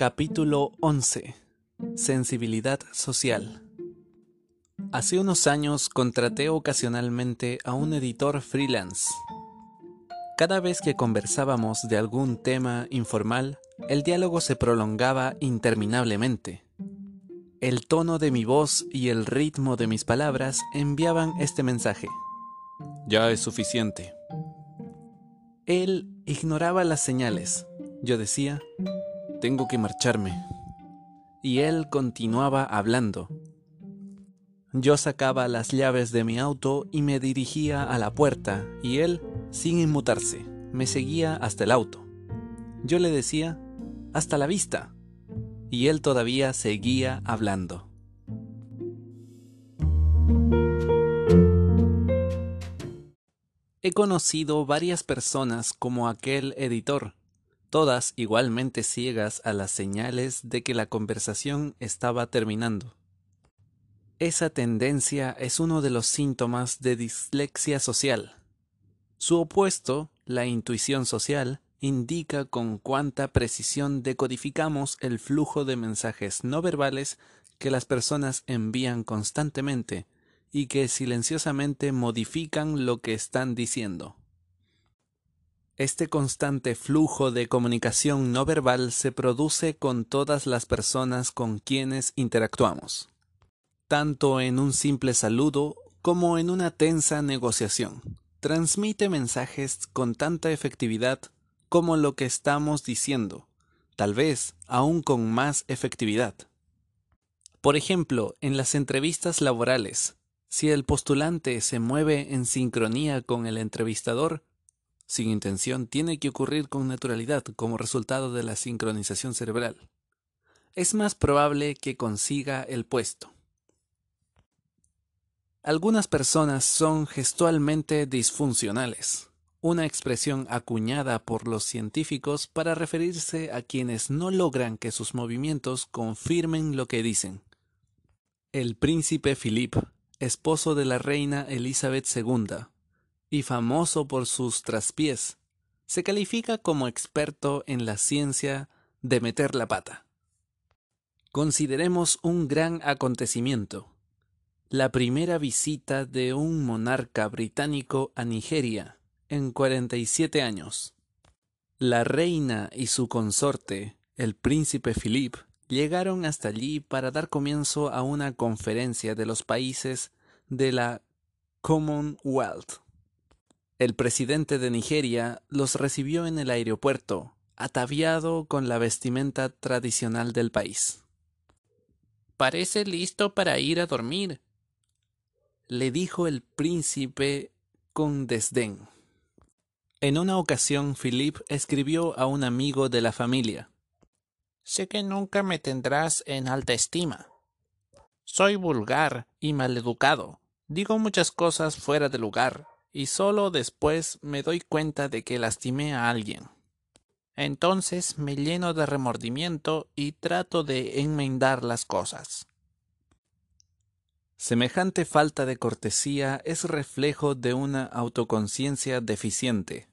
Capítulo 11. Sensibilidad social. Hace unos años contraté ocasionalmente a un editor freelance. Cada vez que conversábamos de algún tema informal, el diálogo se prolongaba interminablemente. El tono de mi voz y el ritmo de mis palabras enviaban este mensaje. Ya es suficiente. Él ignoraba las señales. Yo decía, tengo que marcharme. Y él continuaba hablando. Yo sacaba las llaves de mi auto y me dirigía a la puerta, y él, sin inmutarse, me seguía hasta el auto. Yo le decía, hasta la vista. Y él todavía seguía hablando. He conocido varias personas como aquel editor, todas igualmente ciegas a las señales de que la conversación estaba terminando. Esa tendencia es uno de los síntomas de dislexia social. Su opuesto, la intuición social, indica con cuánta precisión decodificamos el flujo de mensajes no verbales que las personas envían constantemente y que silenciosamente modifican lo que están diciendo. Este constante flujo de comunicación no verbal se produce con todas las personas con quienes interactuamos, tanto en un simple saludo como en una tensa negociación. Transmite mensajes con tanta efectividad como lo que estamos diciendo, tal vez aún con más efectividad. Por ejemplo, en las entrevistas laborales, si el postulante se mueve en sincronía con el entrevistador, sin intención tiene que ocurrir con naturalidad como resultado de la sincronización cerebral. Es más probable que consiga el puesto. Algunas personas son gestualmente disfuncionales, una expresión acuñada por los científicos para referirse a quienes no logran que sus movimientos confirmen lo que dicen. El príncipe Philip esposo de la reina Elizabeth II, y famoso por sus traspiés, se califica como experto en la ciencia de meter la pata. Consideremos un gran acontecimiento, la primera visita de un monarca británico a Nigeria en 47 años. La reina y su consorte, el príncipe Philip, llegaron hasta allí para dar comienzo a una conferencia de los países de la Commonwealth. El presidente de Nigeria los recibió en el aeropuerto, ataviado con la vestimenta tradicional del país. Parece listo para ir a dormir, le dijo el príncipe con desdén. En una ocasión, Philip escribió a un amigo de la familia Sé que nunca me tendrás en alta estima. Soy vulgar y maleducado. Digo muchas cosas fuera de lugar, y solo después me doy cuenta de que lastimé a alguien. Entonces me lleno de remordimiento y trato de enmendar las cosas. Semejante falta de cortesía es reflejo de una autoconciencia deficiente.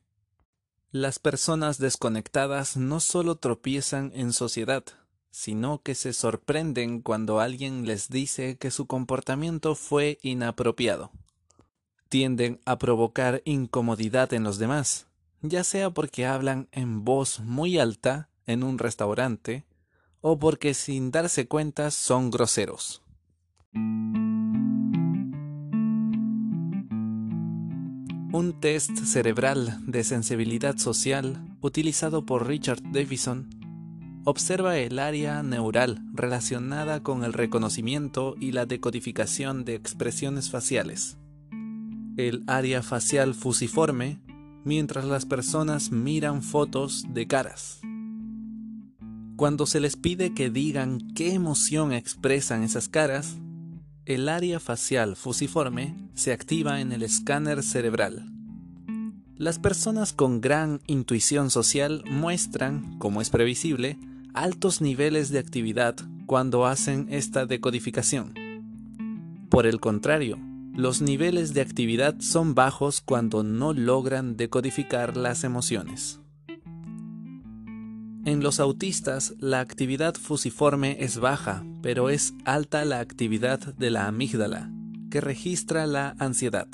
Las personas desconectadas no solo tropiezan en sociedad, sino que se sorprenden cuando alguien les dice que su comportamiento fue inapropiado. Tienden a provocar incomodidad en los demás, ya sea porque hablan en voz muy alta en un restaurante o porque sin darse cuenta son groseros. Un test cerebral de sensibilidad social utilizado por Richard Davison observa el área neural relacionada con el reconocimiento y la decodificación de expresiones faciales. El área facial fusiforme mientras las personas miran fotos de caras. Cuando se les pide que digan qué emoción expresan esas caras, el área facial fusiforme se activa en el escáner cerebral. Las personas con gran intuición social muestran, como es previsible, altos niveles de actividad cuando hacen esta decodificación. Por el contrario, los niveles de actividad son bajos cuando no logran decodificar las emociones. En los autistas la actividad fusiforme es baja, pero es alta la actividad de la amígdala, que registra la ansiedad.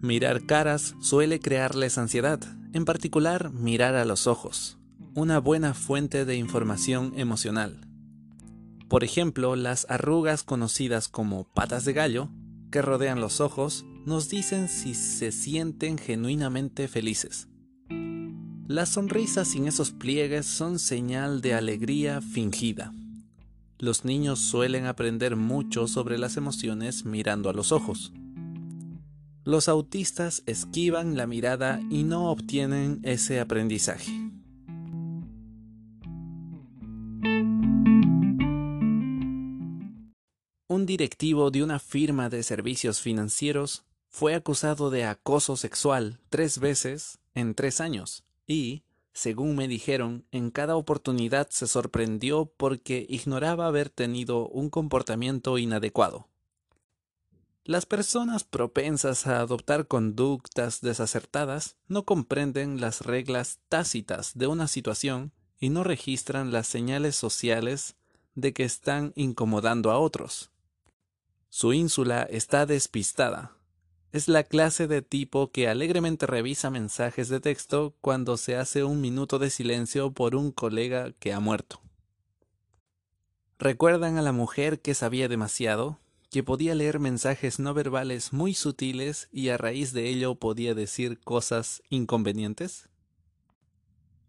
Mirar caras suele crearles ansiedad, en particular mirar a los ojos, una buena fuente de información emocional. Por ejemplo, las arrugas conocidas como patas de gallo, que rodean los ojos, nos dicen si se sienten genuinamente felices. Las sonrisas sin esos pliegues son señal de alegría fingida. Los niños suelen aprender mucho sobre las emociones mirando a los ojos. Los autistas esquivan la mirada y no obtienen ese aprendizaje. Un directivo de una firma de servicios financieros fue acusado de acoso sexual tres veces en tres años y, según me dijeron, en cada oportunidad se sorprendió porque ignoraba haber tenido un comportamiento inadecuado. Las personas propensas a adoptar conductas desacertadas no comprenden las reglas tácitas de una situación y no registran las señales sociales de que están incomodando a otros. Su ínsula está despistada, es la clase de tipo que alegremente revisa mensajes de texto cuando se hace un minuto de silencio por un colega que ha muerto. ¿Recuerdan a la mujer que sabía demasiado? que podía leer mensajes no verbales muy sutiles y a raíz de ello podía decir cosas inconvenientes?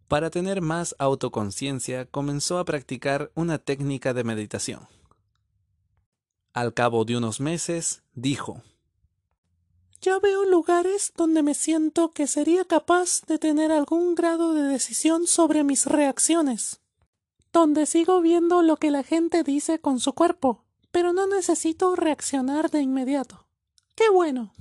Para tener más autoconciencia comenzó a practicar una técnica de meditación. Al cabo de unos meses, dijo ya veo lugares donde me siento que sería capaz de tener algún grado de decisión sobre mis reacciones, donde sigo viendo lo que la gente dice con su cuerpo, pero no necesito reaccionar de inmediato. ¡Qué bueno!